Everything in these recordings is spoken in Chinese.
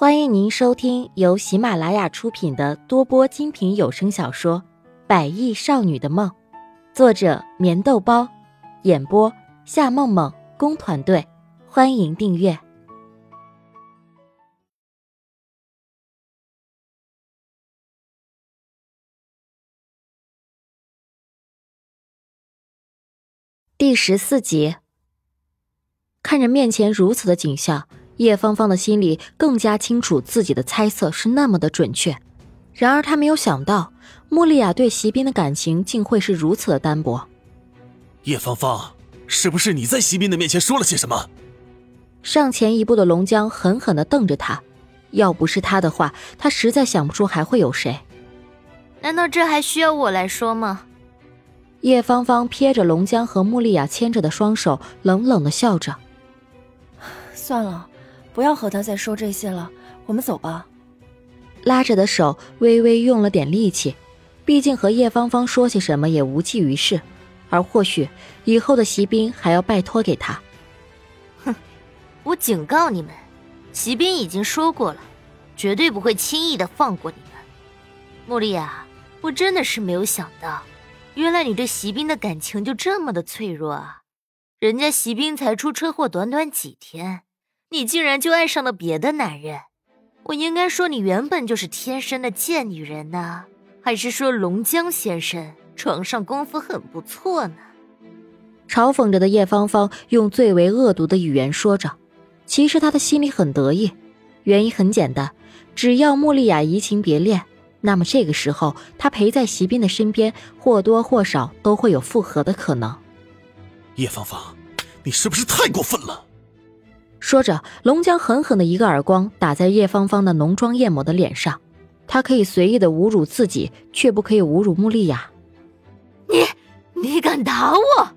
欢迎您收听由喜马拉雅出品的多播精品有声小说《百亿少女的梦》，作者：棉豆包，演播：夏梦梦工团队。欢迎订阅第十四集。看着面前如此的景象。叶芳芳的心里更加清楚，自己的猜测是那么的准确。然而，她没有想到，穆丽亚对席斌的感情竟会是如此的单薄。叶芳芳，是不是你在席斌的面前说了些什么？上前一步的龙江狠狠的瞪着他，要不是他的话，他实在想不出还会有谁。难道这还需要我来说吗？叶芳芳瞥着龙江和穆丽亚牵着的双手，冷冷的笑着。算了。不要和他再说这些了，我们走吧。拉着的手微微用了点力气，毕竟和叶芳芳说些什么也无济于事，而或许以后的席斌还要拜托给他。哼，我警告你们，席斌已经说过了，绝对不会轻易的放过你们。穆莉亚，我真的是没有想到，原来你对席斌的感情就这么的脆弱啊！人家席斌才出车祸短短几天。你竟然就爱上了别的男人，我应该说你原本就是天生的贱女人呢，还是说龙江先生床上功夫很不错呢？嘲讽着的叶芳芳用最为恶毒的语言说着，其实她的心里很得意，原因很简单，只要穆丽亚移情别恋，那么这个时候她陪在席斌的身边，或多或少都会有复合的可能。叶芳芳，你是不是太过分了？说着，龙江狠狠的一个耳光打在叶芳芳的浓妆艳抹的脸上。他可以随意的侮辱自己，却不可以侮辱穆丽亚。你，你敢打我？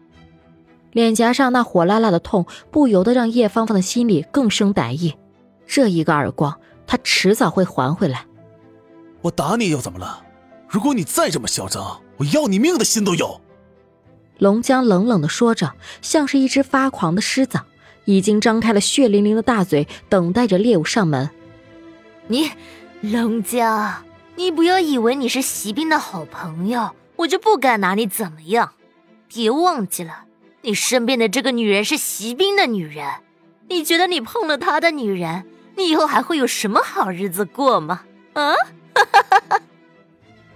脸颊上那火辣辣的痛，不由得让叶芳芳的心里更生歹意。这一个耳光，他迟早会还回来。我打你又怎么了？如果你再这么嚣张，我要你命的心都有。龙江冷冷的说着，像是一只发狂的狮子。已经张开了血淋淋的大嘴，等待着猎物上门。你，龙江，你不要以为你是席斌的好朋友，我就不敢拿你怎么样。别忘记了，你身边的这个女人是席斌的女人。你觉得你碰了他的女人，你以后还会有什么好日子过吗？啊！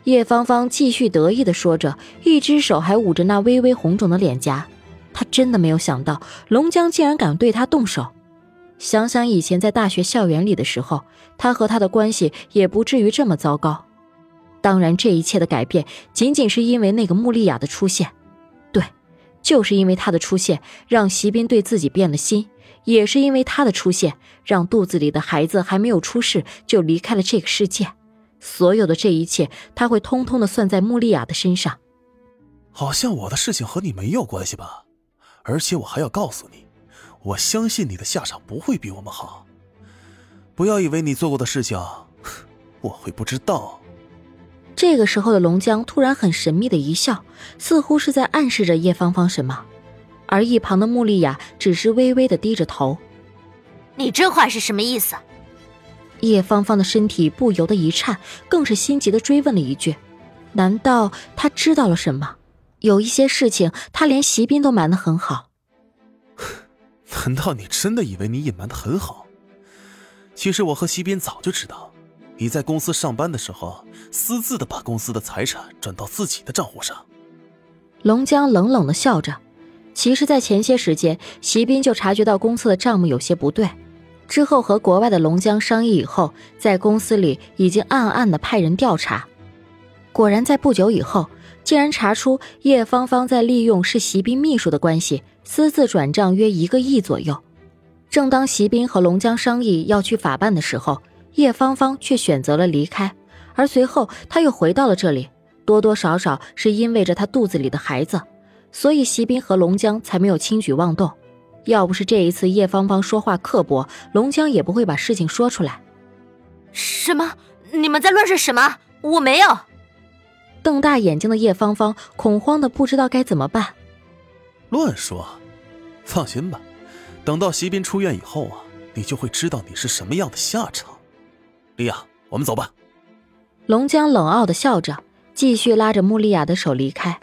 叶芳芳继续得意的说着，一只手还捂着那微微红肿的脸颊。他真的没有想到龙江竟然敢对他动手。想想以前在大学校园里的时候，他和他的关系也不至于这么糟糕。当然，这一切的改变仅仅是因为那个穆丽亚的出现。对，就是因为她的出现，让席斌对自己变了心；也是因为她的出现，让肚子里的孩子还没有出世就离开了这个世界。所有的这一切，他会通通的算在穆丽亚的身上。好像我的事情和你没有关系吧？而且我还要告诉你，我相信你的下场不会比我们好。不要以为你做过的事情，我会不知道。这个时候的龙江突然很神秘的一笑，似乎是在暗示着叶芳芳什么，而一旁的穆丽雅只是微微的低着头。你这话是什么意思？叶芳芳的身体不由得一颤，更是心急的追问了一句：“难道他知道了什么？”有一些事情，他连席斌都瞒得很好。难道你真的以为你隐瞒的很好？其实我和席斌早就知道，你在公司上班的时候，私自的把公司的财产转到自己的账户上。龙江冷冷的笑着。其实，在前些时间，席斌就察觉到公司的账目有些不对，之后和国外的龙江商议以后，在公司里已经暗暗的派人调查。果然，在不久以后。竟然查出叶芳芳在利用是席斌秘书的关系，私自转账约一个亿左右。正当席斌和龙江商议要去法办的时候，叶芳芳却选择了离开。而随后他又回到了这里，多多少少是因为着他肚子里的孩子，所以席斌和龙江才没有轻举妄动。要不是这一次叶芳芳说话刻薄，龙江也不会把事情说出来。什么？你们在乱说什么？我没有。瞪大眼睛的叶芳芳恐慌的不知道该怎么办。乱说，放心吧，等到席斌出院以后啊，你就会知道你是什么样的下场。莉亚，我们走吧。龙江冷傲的笑着，继续拉着穆丽亚的手离开。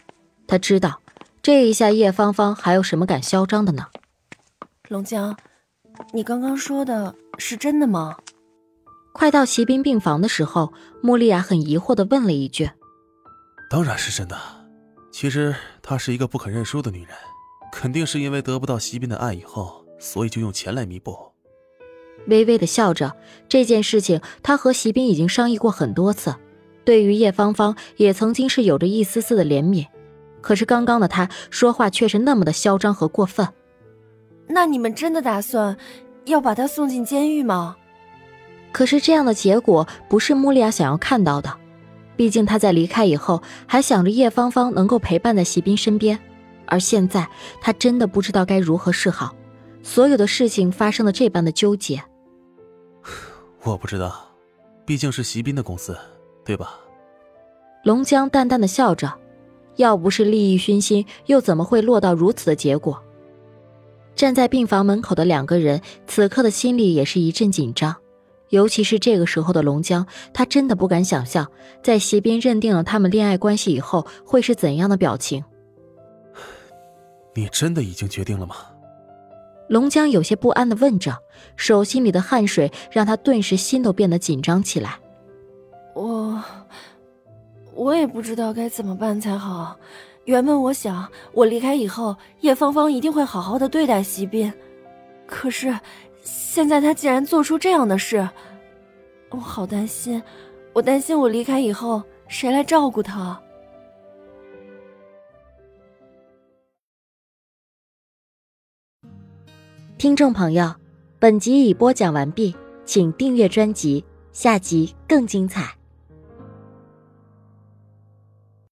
他知道，这一下叶芳芳还有什么敢嚣张的呢？龙江，你刚刚说的是真的吗？快到席斌病房的时候，穆丽亚很疑惑的问了一句：“当然是真的。其实她是一个不肯认输的女人，肯定是因为得不到席斌的爱以后，所以就用钱来弥补。”微微的笑着，这件事情他和席斌已经商议过很多次，对于叶芳芳也曾经是有着一丝丝的怜悯，可是刚刚的她说话却是那么的嚣张和过分。那你们真的打算要把她送进监狱吗？可是这样的结果不是穆丽亚想要看到的，毕竟他在离开以后还想着叶芳芳能够陪伴在席斌身边，而现在他真的不知道该如何是好，所有的事情发生了这般的纠结。我不知道，毕竟是席斌的公司，对吧？龙江淡淡的笑着，要不是利益熏心，又怎么会落到如此的结果？站在病房门口的两个人，此刻的心里也是一阵紧张。尤其是这个时候的龙江，他真的不敢想象，在席斌认定了他们恋爱关系以后，会是怎样的表情。你真的已经决定了吗？龙江有些不安的问着，手心里的汗水让他顿时心都变得紧张起来。我，我也不知道该怎么办才好。原本我想，我离开以后，叶芳芳一定会好好的对待席斌，可是。现在他竟然做出这样的事，我好担心，我担心我离开以后谁来照顾他。听众朋友，本集已播讲完毕，请订阅专辑，下集更精彩。